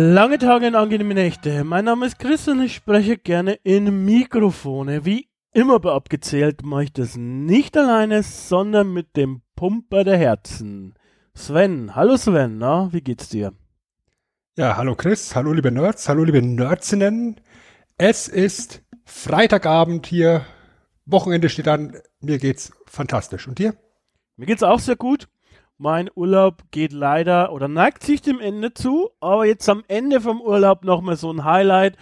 Lange Tage und angenehme Nächte. Mein Name ist Chris und ich spreche gerne in Mikrofone. Wie immer bei abgezählt mache ich das nicht alleine, sondern mit dem Pumper der Herzen. Sven, hallo Sven, na, wie geht's dir? Ja, hallo Chris, hallo liebe Nerds, hallo liebe Nerdsinnen. Es ist Freitagabend hier, Wochenende steht an, mir geht's fantastisch. Und dir? Mir geht's auch sehr gut. Mein Urlaub geht leider oder neigt sich dem Ende zu, aber jetzt am Ende vom Urlaub nochmal so ein Highlight.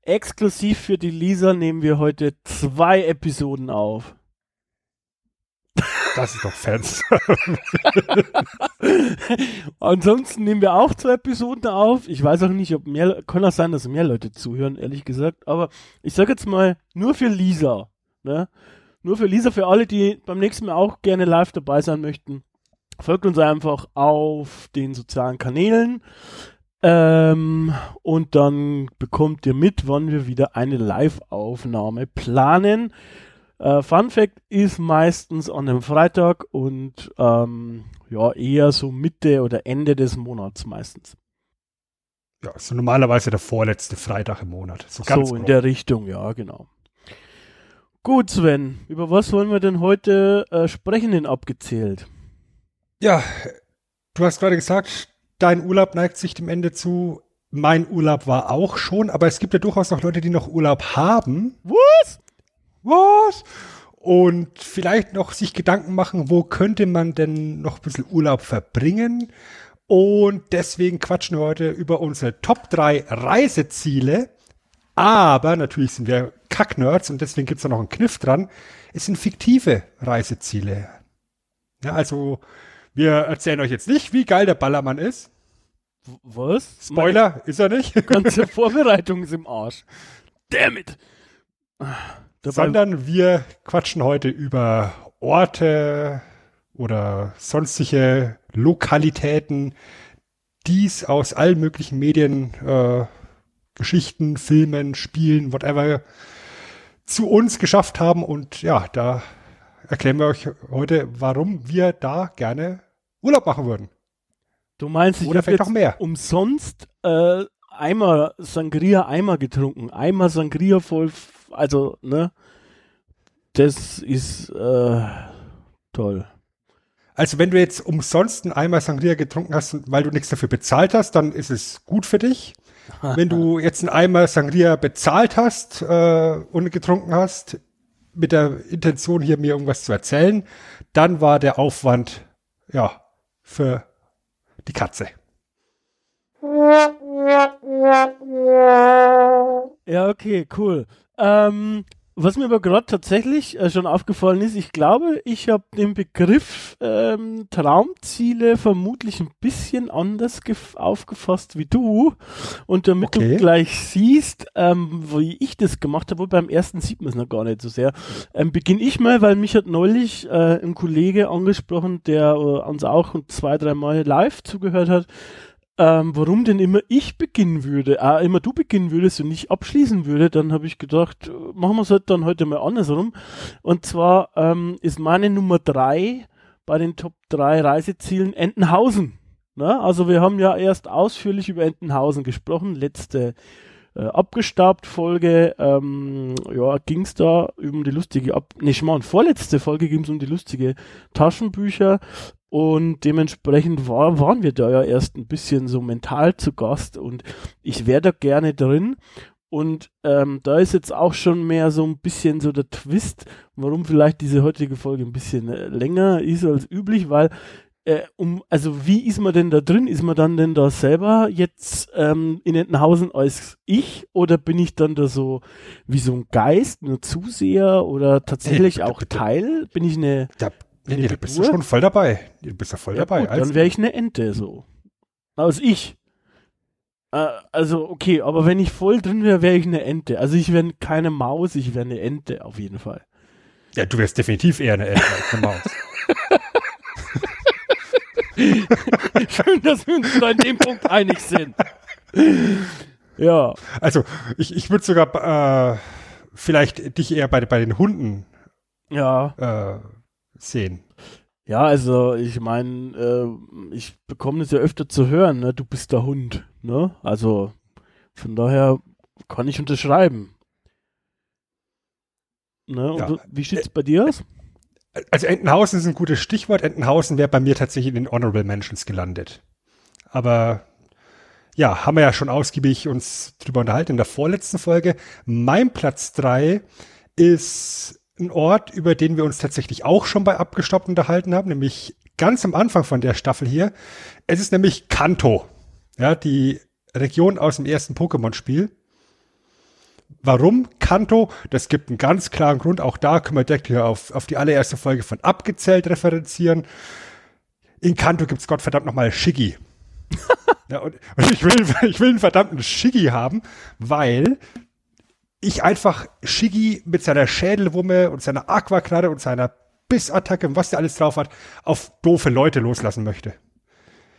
Exklusiv für die Lisa nehmen wir heute zwei Episoden auf. Das ist doch Fans. Ansonsten nehmen wir auch zwei Episoden auf. Ich weiß auch nicht, ob mehr, kann auch sein, dass mehr Leute zuhören, ehrlich gesagt. Aber ich sage jetzt mal, nur für Lisa. Ne? Nur für Lisa, für alle, die beim nächsten Mal auch gerne live dabei sein möchten. Folgt uns einfach auf den sozialen Kanälen. Ähm, und dann bekommt ihr mit, wann wir wieder eine Live-Aufnahme planen. Äh, Fun Fact ist meistens an einem Freitag und ähm, ja, eher so Mitte oder Ende des Monats meistens. Ja, ist normalerweise der vorletzte Freitag im Monat. So, so in der Richtung, ja, genau. Gut, Sven, über was wollen wir denn heute äh, sprechen, denn abgezählt? Ja, du hast gerade gesagt, dein Urlaub neigt sich dem Ende zu. Mein Urlaub war auch schon, aber es gibt ja durchaus noch Leute, die noch Urlaub haben. Was? Was? Und vielleicht noch sich Gedanken machen, wo könnte man denn noch ein bisschen Urlaub verbringen? Und deswegen quatschen wir heute über unsere Top 3 Reiseziele. Aber natürlich sind wir Kacknerds und deswegen gibt es da noch einen Kniff dran. Es sind fiktive Reiseziele. Ja, also wir erzählen euch jetzt nicht, wie geil der Ballermann ist. Was? Spoiler, Meine ist er nicht. Ganze Vorbereitung ist im Arsch. Damn it. Dabei Sondern wir quatschen heute über Orte oder sonstige Lokalitäten, die es aus allen möglichen Medien, äh, Geschichten, Filmen, Spielen, whatever, zu uns geschafft haben. Und ja, da erklären wir euch heute, warum wir da gerne Urlaub machen würden. Du meinst, ich habe jetzt mehr. umsonst äh, Eimer Sangria Eimer getrunken, Eimer Sangria voll, also ne, das ist äh, toll. Also wenn du jetzt umsonst einen Eimer Sangria getrunken hast, weil du nichts dafür bezahlt hast, dann ist es gut für dich. wenn du jetzt einen Eimer Sangria bezahlt hast äh, und getrunken hast, mit der Intention hier mir irgendwas zu erzählen, dann war der Aufwand ja für die Katze. Ja, okay, cool. Ähm, was mir aber gerade tatsächlich äh, schon aufgefallen ist, ich glaube, ich habe den Begriff ähm, Traumziele vermutlich ein bisschen anders aufgefasst wie du. Und damit okay. du gleich siehst, ähm, wie ich das gemacht habe, beim ersten sieht man es noch gar nicht so sehr, ähm, beginne ich mal, weil mich hat neulich äh, ein Kollege angesprochen, der äh, uns auch zwei, drei Mal live zugehört hat, ähm, warum denn immer ich beginnen würde, äh, immer du beginnen würdest und ich abschließen würde, dann habe ich gedacht, machen wir es halt dann heute mal andersrum. Und zwar ähm, ist meine Nummer drei bei den Top drei Reisezielen Entenhausen. Na, also wir haben ja erst ausführlich über Entenhausen gesprochen, letzte äh, abgestaubt Folge, ähm, ja, ging es da um die lustige, ab ne, schmarrn, vorletzte Folge ging es um die lustige Taschenbücher und dementsprechend war, waren wir da ja erst ein bisschen so mental zu Gast und ich wäre da gerne drin. Und ähm, da ist jetzt auch schon mehr so ein bisschen so der Twist, warum vielleicht diese heutige Folge ein bisschen äh, länger ist als üblich, weil äh, um, also wie ist man denn da drin? Ist man dann denn da selber jetzt ähm, in Entenhausen als ich oder bin ich dann da so wie so ein Geist, nur Zuseher oder tatsächlich auch Teil? Bin ich eine da, Nee, nee, da bist du schon voll dabei. Du bist ja voll Ja, dabei. gut, Also- dann wäre ich eine Ente so. Also ich. Äh, also okay, aber wenn ich voll drin wäre, wäre ich eine Ente. Also ich wäre keine Maus, ich wäre eine Ente auf jeden Fall. ja, du wärst definitiv eher eine Ente als eine Maus. Schön, dass wir uns da in dem Punkt einig sind. Ja, Also, ich, ich würde sogar äh, vielleicht dich eher bei, bei den Hunden ja. äh, sehen. Ja, also ich meine, äh, ich bekomme das ja öfter zu hören, ne? Du bist der Hund, ne? Also von daher kann ich unterschreiben. Ne? Und Ja. wie sieht's bei dir aus? Also Entenhausen ist ein gutes Stichwort. Entenhausen wäre bei mir tatsächlich in den Honorable Mentions gelandet. Aber ja, haben wir ja schon ausgiebig uns drüber unterhalten in der vorletzten Folge. Mein Platz drei ist ein Ort, über den wir uns tatsächlich auch schon bei Abgestoppt unterhalten haben, nämlich ganz am Anfang von der Staffel hier. Es ist nämlich Kanto. Ja, die Region aus dem ersten Pokémon-Spiel. Warum Kanto? Das gibt einen ganz klaren Grund. Auch da können wir direkt hier auf, auf die allererste Folge von Abgezählt referenzieren. In Kanto gibt's Gottverdammt nochmal Shiggy. ja, und, und ich, will, ich will einen verdammten Shiggy haben, weil ich einfach Shiggy mit seiner Schädelwumme und seiner Aquaknarre und seiner Bissattacke und was der alles drauf hat, auf doofe Leute loslassen möchte.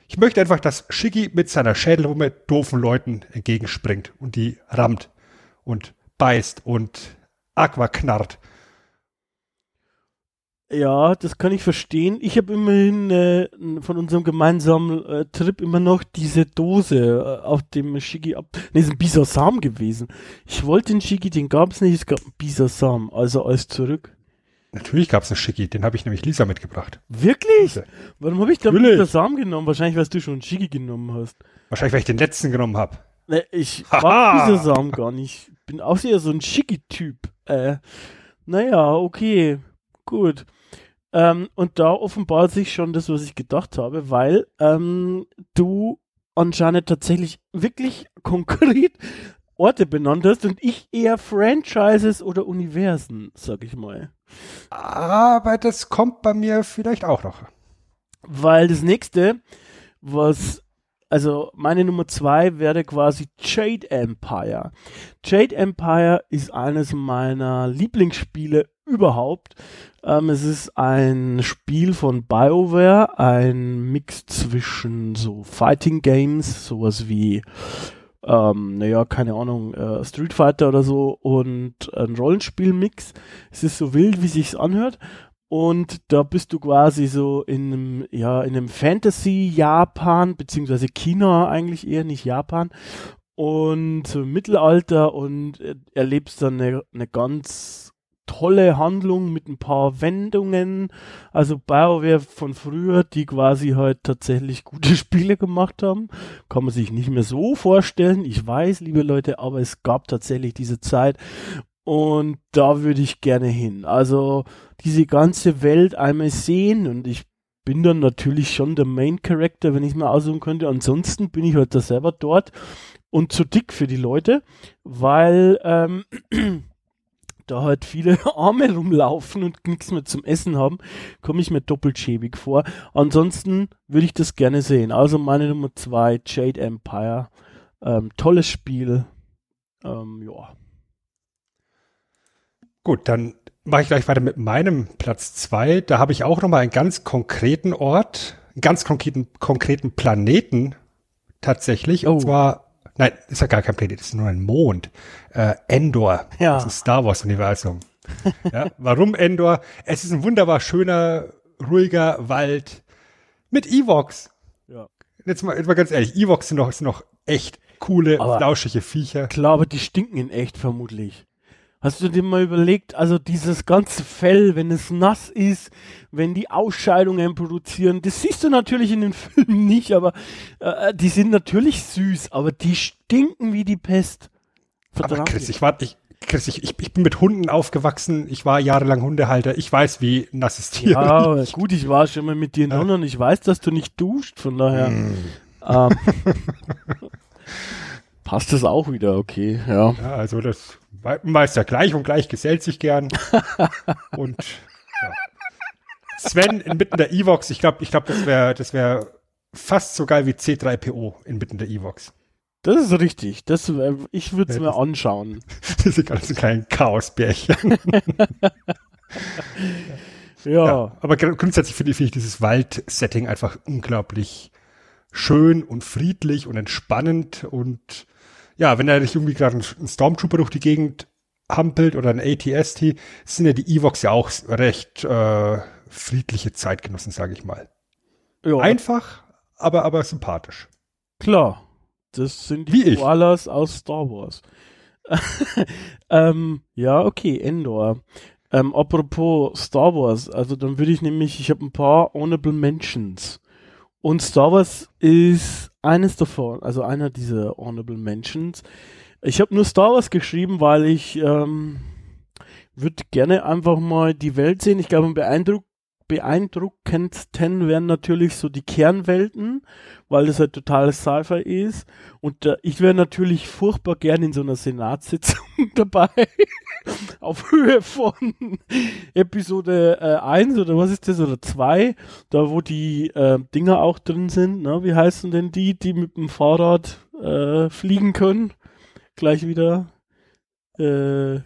Ich möchte einfach, dass Shiggy mit seiner Schädelwumme doofen Leuten entgegenspringt und die rammt und beißt und Aqua knarrt. Ja, das kann ich verstehen. Ich habe immerhin äh, von unserem gemeinsamen äh, Trip immer noch diese Dose äh, auf dem Shigi ab. Ne, ist ein Bisasam gewesen. Ich wollte den Shigi, den gab's nicht, es gab einen Bisasam, also alles zurück. Natürlich gab's einen Shiggy, den habe ich nämlich Lisa mitgebracht. Wirklich? Warum habe ich da. Bisasam genommen? Wahrscheinlich, weil du schon einen Shigi genommen hast. Wahrscheinlich, weil ich den letzten genommen habe. Ne, ich mag Bisasam gar nicht. Bin auch eher so ein Shigi-Typ. Äh, naja, okay, gut. Ähm, und da offenbart sich schon das, was ich gedacht habe, weil ähm, du anscheinend tatsächlich wirklich konkret Orte benannt hast und ich eher Franchises oder Universen, sag ich mal. Aber das kommt bei mir vielleicht auch noch. Weil das nächste, was, also meine Nummer zwei wäre quasi Jade Empire. Jade Empire ist eines meiner Lieblingsspiele überhaupt. Ähm, es ist ein Spiel von BioWare, ein Mix zwischen so Fighting Games, sowas wie ähm, naja, keine Ahnung, äh, Street Fighter oder so und ein Rollenspiel-Mix. Es ist so wild, wie sich's anhört. Und da bist du quasi so in einem, ja, in einem Fantasy-Japan, beziehungsweise China eigentlich eher, nicht Japan. Und im Mittelalter und äh, erlebst dann eine, eine ganz tolle Handlung mit ein paar Wendungen. Also BioWare von früher, die quasi halt tatsächlich gute Spiele gemacht haben. Kann man sich nicht mehr so vorstellen. Ich weiß, liebe Leute, aber es gab tatsächlich diese Zeit. Und da würde ich gerne hin. Also diese ganze Welt einmal sehen und ich bin dann natürlich schon der Main Character, wenn ich es mal aussuchen könnte. Ansonsten bin ich halt da selber dort und zu dick für die Leute, weil ähm, da halt viele Arme rumlaufen und nichts mehr zum Essen haben, komme ich mir doppelt schäbig vor. Ansonsten würde ich das gerne sehen. Also meine Nummer zwei, Jade Empire. Ähm, tolles Spiel. Ähm, ja. Gut, dann mache ich gleich weiter mit meinem Platz zwei. Da habe ich auch nochmal einen ganz konkreten Ort, einen ganz konkreten, konkreten Planeten tatsächlich. Oh. Und zwar, nein, ist ja gar kein Planet, ist nur ein Mond. Äh, Endor, Ja. das ist ein Star Wars-Universum. ja, warum Endor? Es ist ein wunderbar schöner, ruhiger Wald mit Evox. Ja. Jetzt mal, jetzt mal ganz ehrlich, Evox sind noch, sind noch echt coole, Aber- flauschige Viecher. Klar, aber die stinken in echt vermutlich. Hast du dir mal überlegt, also dieses ganze Fell, wenn es nass ist, wenn die Ausscheidungen produzieren, das siehst du natürlich in den Filmen nicht, aber äh, die sind natürlich süß, aber die stinken wie die Pest. Aber Verdammt. Chris, ich war, ich, Chris, ich, ich, ich bin mit Hunden aufgewachsen. Ich war jahrelang Hundehalter. Ich weiß, wie nass es Tiere ja, aber gut, ich war schon mal mit dir in London, ich weiß, dass du nicht duscht, von daher Mm. ähm, passt das auch wieder, okay, ja. Ja, also das Meister gleich und gleich gesellt sich gern. und ja. Sven inmitten der Evox, ich glaube, ich glaube, das wäre das wäre fast so geil wie C3PO inmitten der Evox. Das ist richtig. Das, wär- ich würde es Ja, mir anschauen. Das ist ganz ein kleines Chaosbärchen. Ja. Ja, aber gr- grundsätzlich finde ich, finde ich dieses Wald-Setting einfach unglaublich schön und friedlich und entspannend und ja, wenn da nicht irgendwie gerade ein, ein Stormtrooper durch die Gegend hampelt oder ein ATST, sind ja die Evox ja auch recht äh, friedliche Zeitgenossen, sage ich mal. ja. Einfach, aber aber sympathisch. Klar. Das sind die. Koalas aus Star Wars. ähm, ja, okay, Endor. Ähm, apropos Star Wars, also dann würde ich nämlich, ich habe ein paar Honorable Mentions. Und Star Wars ist eines davon, also einer dieser Honorable Mentions. Ich habe nur Star Wars geschrieben, weil ich ähm, würde gerne einfach mal die Welt sehen. Ich glaube, am beeindruck beeindruckendsten wären natürlich so die Kernwelten, weil das halt totales Sci-Fi ist. Und äh, ich wäre natürlich furchtbar gern in so einer Senatssitzung dabei. Auf Höhe von Episode äh, 1 oder was ist das, oder 2, da wo die äh, Dinger auch drin sind. Ne? Wie heißen denn die, die mit dem Fahrrad äh, fliegen können? Gleich wieder. Äh,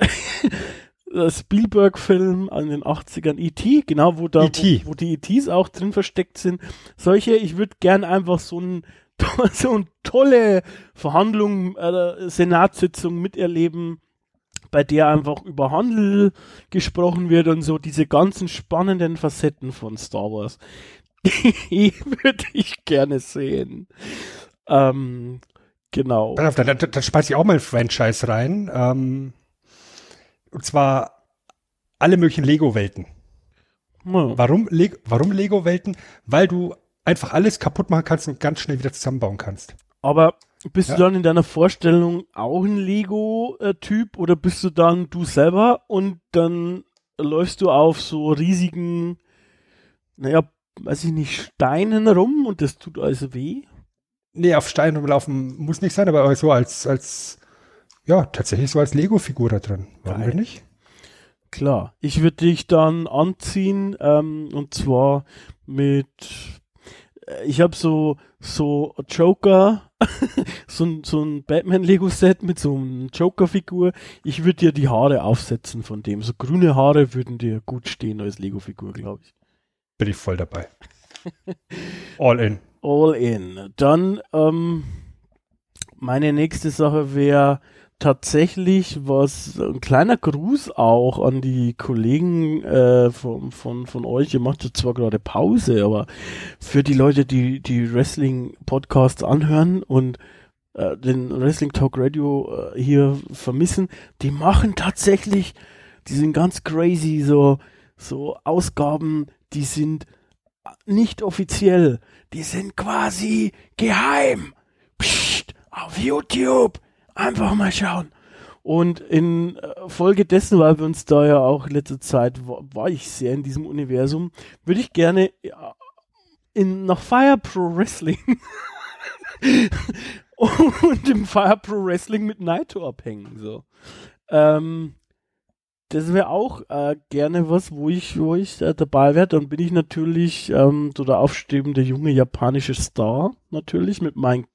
Spielberg-Film an den 80ern, E.T., genau, wo da, E.T.. Wo, wo die E.T.s auch drin versteckt sind. Solche, ich würde gern einfach so ein so eine tolle Verhandlung, äh, Senatssitzung miterleben, bei der einfach über Handel gesprochen wird und so diese ganzen spannenden Facetten von Star Wars. Die würde ich gerne sehen. Ähm, genau. Auf, dann, dann, dann speise ich auch mal ein Franchise rein. Ähm, und zwar alle möglichen Lego-Welten. Ja. Warum, Le warum Lego-Welten? Weil du einfach alles kaputt machen kannst und ganz schnell wieder zusammenbauen kannst. Aber bist Ja. du dann in deiner Vorstellung auch ein Lego-Typ oder bist du dann du selber und dann läufst du auf so riesigen, naja, weiß ich nicht, Steinen rum und das tut also weh? Nee, auf Stein rumlaufen muss nicht sein, aber so als, als, ja, tatsächlich so als Lego-Figur da drin. Warum Geil. nicht? Klar, ich würde dich dann anziehen ähm, und zwar mit, ich habe so so Joker, so, ein- so ein Batman-Lego-Set mit so einem Joker-Figur. Ich würde dir die Haare aufsetzen von dem. So grüne Haare würden dir gut stehen als Lego-Figur, glaube ich. Bin ich voll dabei. All in. All in. Dann ähm, meine nächste Sache wäre tatsächlich was, ein kleiner Gruß auch an die Kollegen äh, von, von, von euch. Ihr macht jetzt zwar gerade Pause, aber für die Leute, die die Wrestling-Podcasts anhören und äh, den Wrestling Talk Radio äh, hier vermissen, die machen tatsächlich, die sind ganz crazy, so, so Ausgaben, die sind nicht offiziell, die sind quasi geheim. Psst, auf YouTube. Einfach mal schauen. Und in äh, Folge dessen, weil wir uns da ja auch in letzter Zeit, war, war ich sehr in diesem Universum, würde ich gerne ja, in, nach Fire Pro Wrestling und im Fire Pro Wrestling mit Naito abhängen. So. Ähm, das wäre auch äh, gerne was, wo ich, wo ich äh, dabei wäre. Dann bin ich natürlich ähm, so der aufstrebende junge japanische Star, natürlich, mit meinen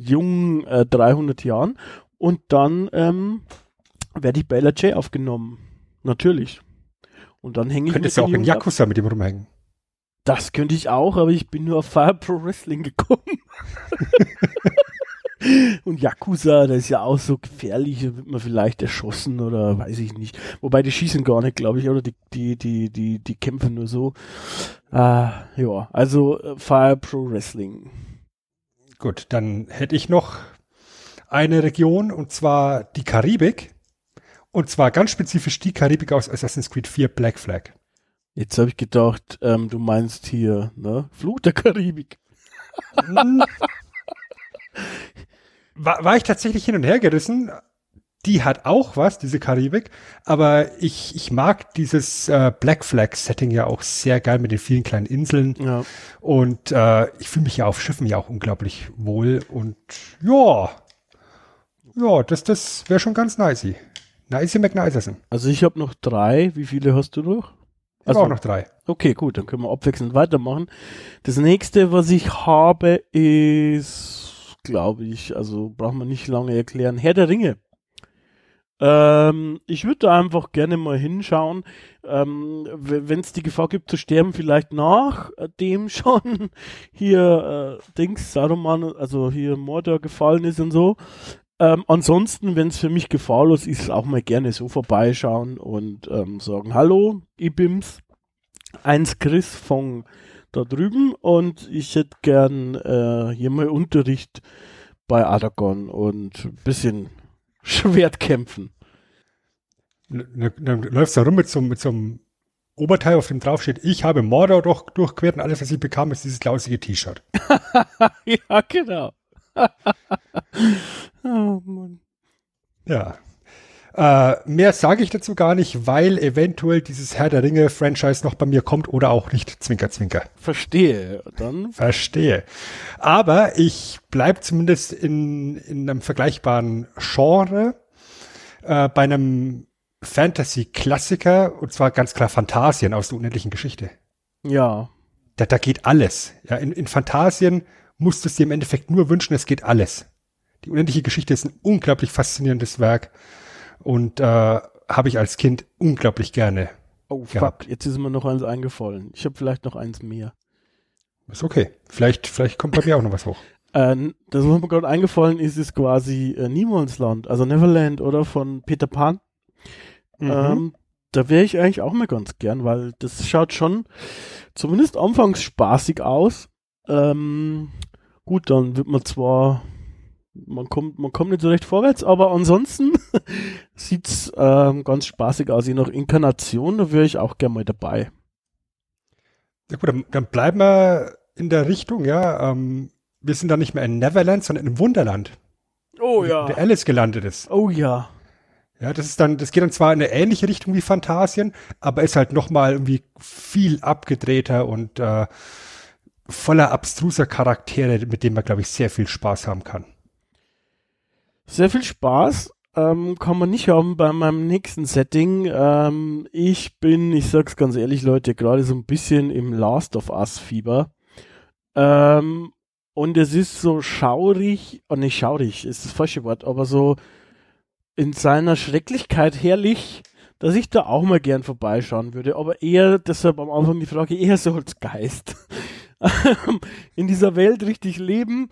jungen äh, 300 Jahren. Und dann ähm, werde ich bei LJ aufgenommen. Natürlich. Und dann hänge ich Könntest ja auch in ab. Yakuza mit dem rumhängen. Das könnte ich auch, aber ich bin nur auf Fire Pro Wrestling gekommen. Und Yakuza, das ist ja auch so gefährlich, da wird man vielleicht erschossen oder weiß ich nicht. Wobei die schießen gar nicht, glaube ich, oder die, die, die, die, die kämpfen nur so. Äh, ja, also äh, Fire Pro Wrestling. Gut, dann hätte ich noch eine Region und zwar die Karibik. Und zwar ganz spezifisch die Karibik aus Assassin's Creed 4 Black Flag. Jetzt habe ich gedacht, ähm, du meinst hier, ne? Fluch der Karibik. Hm. war, war ich tatsächlich hin und her gerissen. Die hat auch was, diese Karibik, aber ich, ich mag dieses äh, Black Flag Setting ja auch sehr geil mit den vielen kleinen Inseln Ja. und äh, ich fühle mich ja auf Schiffen ja auch unglaublich wohl und ja, ja, das, das wäre schon ganz nicey. Nicey McNicerson. Also ich habe noch drei. Wie viele hast du noch? Ich also, auch noch drei. Okay, gut, dann können wir abwechselnd weitermachen. Das nächste, was ich habe, ist, glaube ich, also braucht man nicht lange erklären, Herr der Ringe. Ähm, ich würde einfach gerne mal hinschauen, ähm, wenn es die Gefahr gibt zu sterben, vielleicht nach äh, dem schon hier äh, Dings, Saruman, also hier Mordor gefallen ist und so. Ähm, ansonsten, wenn es für mich gefahrlos ist, auch mal gerne so vorbeischauen und ähm, sagen, hallo, Ibims, eins Chris von da drüben und ich hätte gern äh, hier mal Unterricht bei Aragorn und ein bisschen Schwertkämpfen. Dann, dann läufst du da rum mit so, mit so einem Oberteil, auf dem drauf steht, ich habe Mordor doch durchquert und alles, was ich bekam, ist dieses lausige T-Shirt. ja, genau. oh Mann. Ja. Äh, mehr sage ich dazu gar nicht, weil eventuell dieses Herr der Ringe-Franchise noch bei mir kommt oder auch nicht. Zwinker, zwinker. Verstehe. Dann. Verstehe. Aber ich bleibe zumindest in, in einem vergleichbaren Genre. Äh, bei einem Fantasy-Klassiker, und zwar ganz klar Phantasien aus der unendlichen Geschichte. Ja. Da, da geht alles. Ja, in, in Phantasien musst du es dir im Endeffekt nur wünschen, es geht alles. Die unendliche Geschichte ist ein unglaublich faszinierendes Werk und äh, habe ich als Kind unglaublich gerne. Oh gehabt. fuck, jetzt ist mir noch eins eingefallen. Ich habe vielleicht noch eins mehr. Ist okay. Vielleicht, vielleicht kommt bei mir auch noch was hoch. Äh, das, was mir gerade eingefallen ist, ist quasi äh, Niemandsland, also Neverland oder von Peter Pan. Mhm. Ähm, da wäre ich eigentlich auch mal ganz gern, weil das schaut schon zumindest anfangs spaßig aus. Ähm, gut, dann wird man zwar man kommt, man kommt nicht so recht vorwärts, aber ansonsten sieht's ähm, ganz spaßig aus. Je nach Inkarnation, da wäre ich auch gerne mal dabei. Ja gut, dann, dann bleiben wir in der Richtung, ja. Ähm, wir sind da nicht mehr in Neverland, sondern in Wunderland. Oh ja. Der Alice gelandet ist. Oh ja. Ja, das ist dann, das geht dann zwar in eine ähnliche Richtung wie Phantasien, aber ist halt nochmal irgendwie viel abgedrehter und äh, voller abstruser Charaktere, mit denen man, glaube ich, sehr viel Spaß haben kann. Sehr viel Spaß ähm, kann man nicht haben bei meinem nächsten Setting. Ähm, ich bin, ich sag's ganz ehrlich, Leute, gerade so ein bisschen im Last of Us Fieber. Ähm, und es ist so schaurig, oh nicht schaurig, ist das falsche Wort, aber so in seiner Schrecklichkeit herrlich, dass ich da auch mal gern vorbeischauen würde. Aber eher, deshalb am Anfang die Frage, eher so als Geist. in dieser Welt richtig leben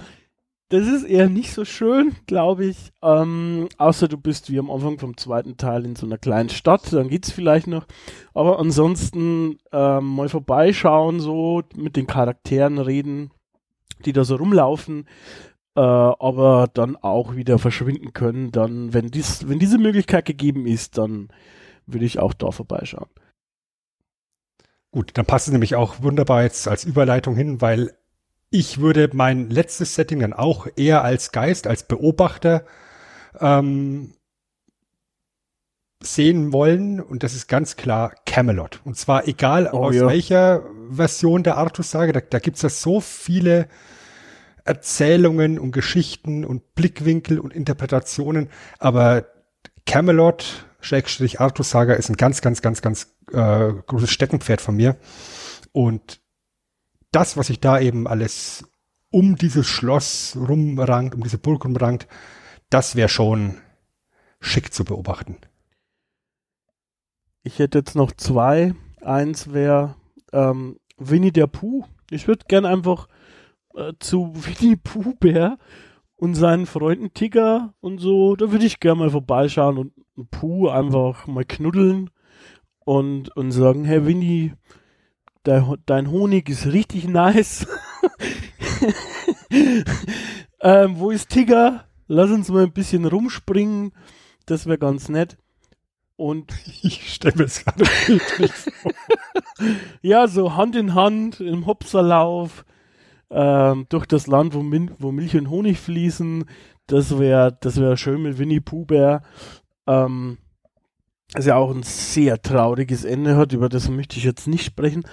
das ist eher nicht so schön, glaube ich. Ähm, außer du bist wie am Anfang vom zweiten Teil in so einer kleinen Stadt, dann geht's vielleicht noch. Aber ansonsten ähm, mal vorbeischauen, so mit den Charakteren reden, die da so rumlaufen, äh, aber dann auch wieder verschwinden können. Dann, wenn dies, wenn diese Möglichkeit gegeben ist, dann würde ich auch da vorbeischauen. Gut, dann passt es nämlich auch wunderbar jetzt als Überleitung hin, weil ich würde mein letztes Setting dann auch eher als Geist, als Beobachter ähm, sehen wollen. Und das ist ganz klar Camelot. Und zwar egal oh, aus ja. welcher Version der Artus-Sage, da, da gibt es ja so viele Erzählungen und Geschichten und Blickwinkel und Interpretationen. Aber Camelot, Schrägstrich Artus-Saga, ist ein ganz, ganz, ganz, ganz äh, großes Steckenpferd von mir. Und das, was sich da eben alles um dieses Schloss rumrankt, um diese Burg rumrankt, das wäre schon schick zu beobachten. Ich hätte jetzt noch zwei. Eins wäre ähm, Winnie der Pooh. Ich würde gern einfach äh, zu Winnie Pooh Bär und seinen Freunden Tigger und so, da würde ich gerne mal vorbeischauen und Pooh einfach mal knuddeln und, und sagen, hey Winnie, dein, Honig ist richtig nice. ähm, wo ist Tigger? Lass uns mal ein bisschen rumspringen. Das wäre ganz nett. Und ich stelle mir das gerade bildlich vor. ja, so Hand in Hand im Hopserlauf ähm, durch das Land, wo, Min wo Milch und Honig fließen. Das wäre das wär schön mit Winnie Pooh Bär. Ähm, das ja auch ein sehr trauriges Ende hat, über das möchte ich jetzt nicht sprechen.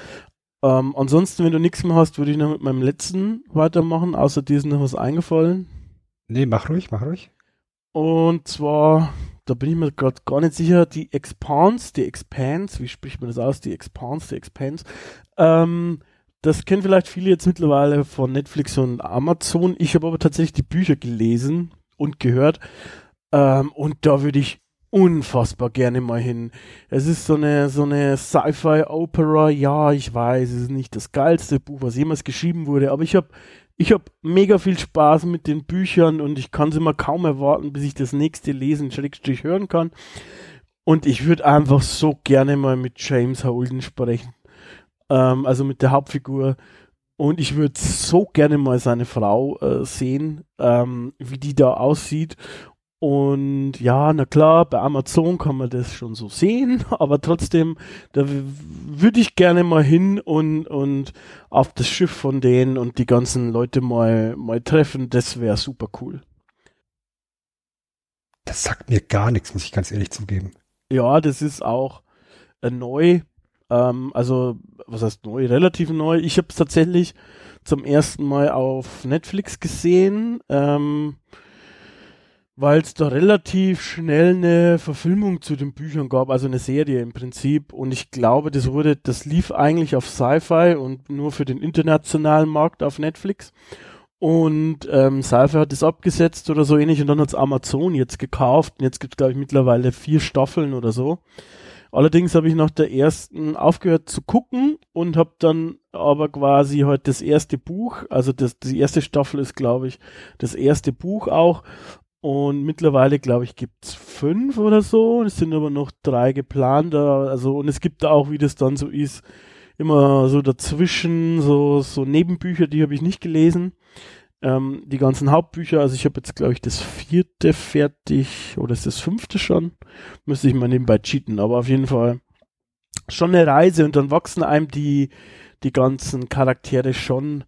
Ähm, ansonsten, wenn du nichts mehr hast, würde ich noch mit meinem letzten weitermachen, außer diesen noch was eingefallen. Nee, mach ruhig, mach ruhig. Und zwar da bin ich mir gerade gar nicht sicher, die Expanse, die Expanse, wie spricht man das aus? Die Expanse, die Expanse. Ähm, das kennen vielleicht viele jetzt mittlerweile von Netflix und Amazon. Ich habe aber tatsächlich die Bücher gelesen und gehört. Ähm, und da würde ich unfassbar gerne mal hin. Es ist so eine, so eine Sci-Fi-Opera. Ja, ich weiß, es ist nicht das geilste Buch, was jemals geschrieben wurde, aber ich habe ich habe mega viel Spaß mit den Büchern und ich kann es immer kaum erwarten, bis ich das nächste lesen, Schrägstrich hören kann. Und ich würde einfach so gerne mal mit James Holden sprechen. Ähm, also mit der Hauptfigur. Und ich würde so gerne mal seine Frau äh, sehen, ähm, wie die da aussieht. Und ja, na klar, bei Amazon kann man das schon so sehen, aber trotzdem, da würde ich gerne mal hin und, und auf das Schiff von denen und die ganzen Leute mal, mal treffen. Das wäre super cool. Das sagt mir gar nichts, muss ich ganz ehrlich zugeben. Ja, das ist auch äh, neu. Ähm, also, was heißt neu? Relativ neu. Ich habe es tatsächlich zum ersten Mal auf Netflix gesehen. Ähm, weil es da relativ schnell eine Verfilmung zu den Büchern gab, also eine Serie im Prinzip. Und ich glaube, das wurde, das lief eigentlich auf Sci-Fi und nur für den internationalen Markt auf Netflix. Und ähm, Sci-Fi hat das abgesetzt oder so ähnlich und dann hat's Amazon jetzt gekauft und jetzt gibt's glaube ich mittlerweile vier Staffeln oder so. Allerdings habe ich nach der ersten aufgehört zu gucken und habe dann aber quasi heute das erste Buch, also das, die erste Staffel ist glaube ich das erste Buch auch und mittlerweile, glaube ich, gibt es fünf oder so. Es sind aber noch drei geplant. Also, und es gibt auch, wie das dann so ist, immer so dazwischen, so, so Nebenbücher, die habe ich nicht gelesen. Ähm, die ganzen Hauptbücher, also ich habe jetzt, glaube ich, das vierte fertig, oder ist das fünfte schon? Müsste ich mal nebenbei cheaten, aber auf jeden Fall schon eine Reise und dann wachsen einem die, die ganzen Charaktere schon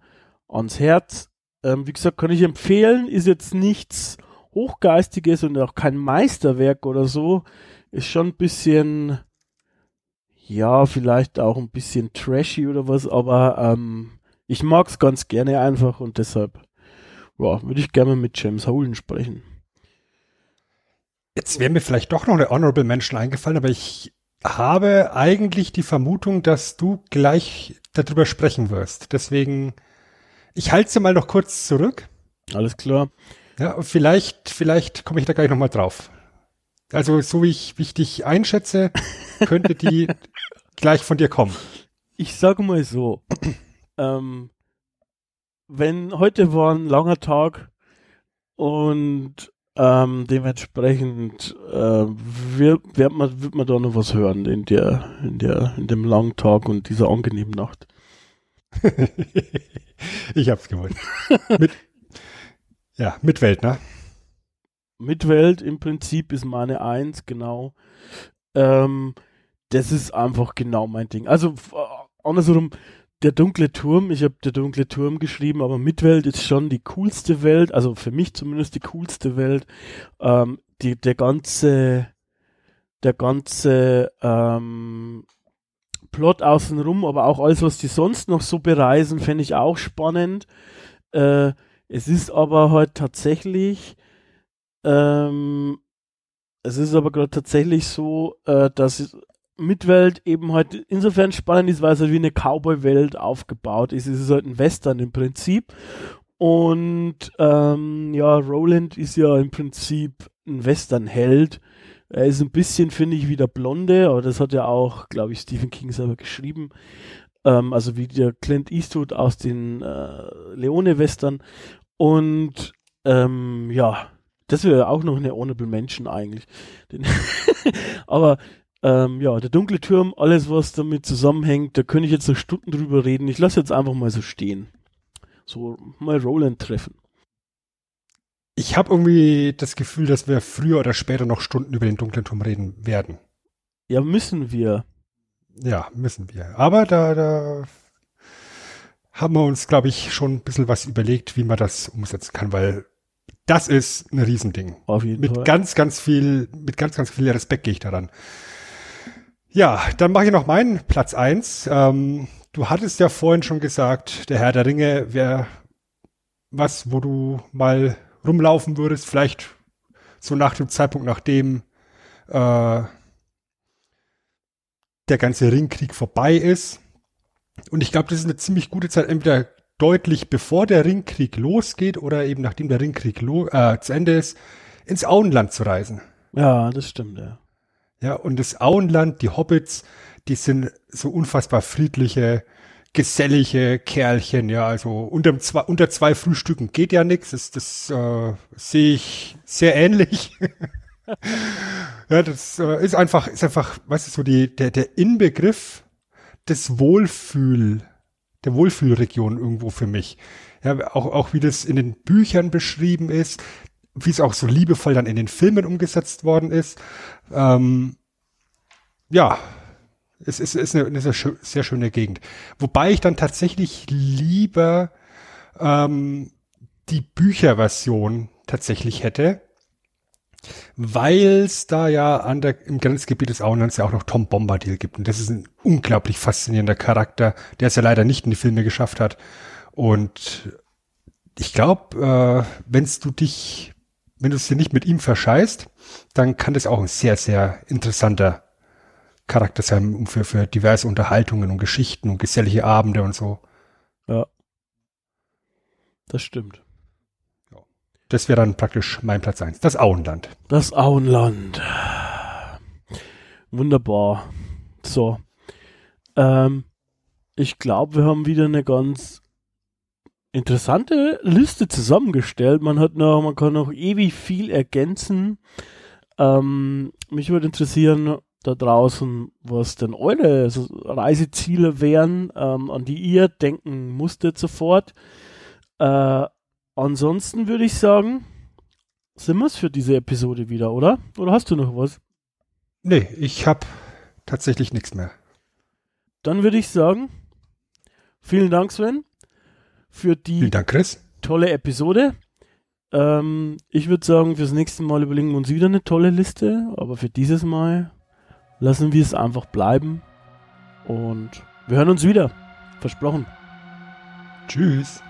ans Herz. Ähm, wie gesagt, kann ich empfehlen, ist jetzt nichts Hochgeistiges und auch kein Meisterwerk oder so. Ist schon ein bisschen, ja, vielleicht auch ein bisschen trashy oder was, aber ähm, ich mag es ganz gerne einfach und deshalb ja, würde ich gerne mit James Holden sprechen. Jetzt wäre mir vielleicht doch noch eine Honorable Mention eingefallen, aber ich habe eigentlich die Vermutung, dass du gleich darüber sprechen wirst. Deswegen, ich halte sie mal noch kurz zurück. Alles klar. Ja, vielleicht, vielleicht komme ich da gleich nochmal drauf. Also, so wie ich, wie ich dich einschätze, könnte die gleich von dir kommen. Ich sage mal so, ähm, wenn heute war ein langer Tag und ähm, dementsprechend äh, wird, wird, man, wird man da noch was hören in der, in der, in dem langen Tag und dieser angenehmen Nacht. ich hab's gewollt. Mit, ja, Mitwelt, ne? Mitwelt im Prinzip ist meine Eins, genau. Ähm, das ist einfach genau mein Ding. Also andersrum, der dunkle Turm, ich habe der dunkle Turm geschrieben, aber Mitwelt ist schon die coolste Welt, also für mich zumindest die coolste Welt. Ähm, die, der ganze, der ganze ähm, Plot außenrum, aber auch alles, was die sonst noch so bereisen, fände ich auch spannend. Äh, es ist aber halt tatsächlich, ähm, es ist aber gerade tatsächlich so, äh, dass Mitwelt eben halt insofern spannend ist, weil es halt wie eine Cowboy-Welt aufgebaut ist. Es ist halt ein Western im Prinzip. Und ähm, ja, Roland ist ja im Prinzip ein Western-Held. Er ist ein bisschen, finde ich, wie der Blonde, aber das hat ja auch, glaube ich, Stephen King selber geschrieben ähm, also wie der Clint Eastwood aus den äh, Leone-Western. Und ähm, ja, das wäre auch noch eine Honorable Mention eigentlich. Aber ähm, ja, der dunkle Turm, alles was damit zusammenhängt, da könnte ich jetzt noch Stunden drüber reden. Ich lasse jetzt einfach mal so stehen. So mal Roland treffen. Ich habe irgendwie das Gefühl, dass wir früher oder später noch Stunden über den dunklen Turm reden werden. Ja, müssen wir. Ja, müssen wir. Aber da, da haben wir uns, glaube ich, schon ein bisschen was überlegt, wie man das umsetzen kann, weil das ist ein Riesending. Auf jeden mit Fall. ganz, ganz viel, mit ganz, ganz viel Respekt gehe ich daran. Ja, dann mache ich noch meinen Platz eins. Ähm, du hattest ja vorhin schon gesagt, der Herr der Ringe wäre was, wo du mal rumlaufen würdest, vielleicht so nach dem Zeitpunkt, nachdem äh, der ganze Ringkrieg vorbei ist. Und ich glaube, das ist eine ziemlich gute Zeit, entweder deutlich bevor der Ringkrieg losgeht oder eben nachdem der Ringkrieg äh, zu Ende ist, ins Auenland zu reisen. Ja, das stimmt, ja. Ja, und das Auenland, die Hobbits, die sind so unfassbar friedliche, gesellige Kerlchen, ja, also unter zwei, unter zwei Frühstücken geht ja nichts, das, das äh, sehe ich sehr ähnlich. ja, das äh, ist einfach, ist einfach, weißt du, so die, der, der Inbegriff des Wohlfühl, der Wohlfühlregion irgendwo für mich. Ja, auch, auch wie das in den Büchern beschrieben ist, wie es auch so liebevoll dann in den Filmen umgesetzt worden ist. Ähm, ja, es ist, ist, eine, eine sehr, sehr, schöne Gegend. Wobei ich dann tatsächlich lieber ähm, die Bücherversion tatsächlich hätte, weil es da ja an der, im Grenzgebiet des Auenlands ja auch noch Tom Bombadil gibt. Und das ist ein unglaublich faszinierender Charakter, der es ja leider nicht in die Filme geschafft hat. Und ich glaube, äh, wenn du dich, wenn du es dir nicht mit ihm verscheißt, dann kann das auch ein sehr, sehr interessanter Charakter sein für, für diverse Unterhaltungen und Geschichten und gesellige Abende und so. Ja. Das stimmt. Das wäre dann praktisch mein Platz eins. Das Auenland. Das Auenland. Wunderbar. So. Ähm, ich glaube, wir haben wieder eine ganz interessante Liste zusammengestellt. Man hat noch, man kann noch ewig viel ergänzen. Ähm, mich würde interessieren, da draußen, was denn eure Reiseziele wären, ähm, an die ihr denken musstet sofort. Äh, ansonsten würde ich sagen, sind wir es für diese Episode wieder, oder? Oder hast du noch was? Nee, ich habe tatsächlich nichts mehr. Dann würde ich sagen, vielen Dank, Sven, für die Dank, tolle Episode. Ähm, ich würde sagen, fürs nächste Mal überlegen wir uns wieder eine tolle Liste, aber für dieses Mal lassen wir es einfach bleiben und wir hören uns wieder. Versprochen. Tschüss.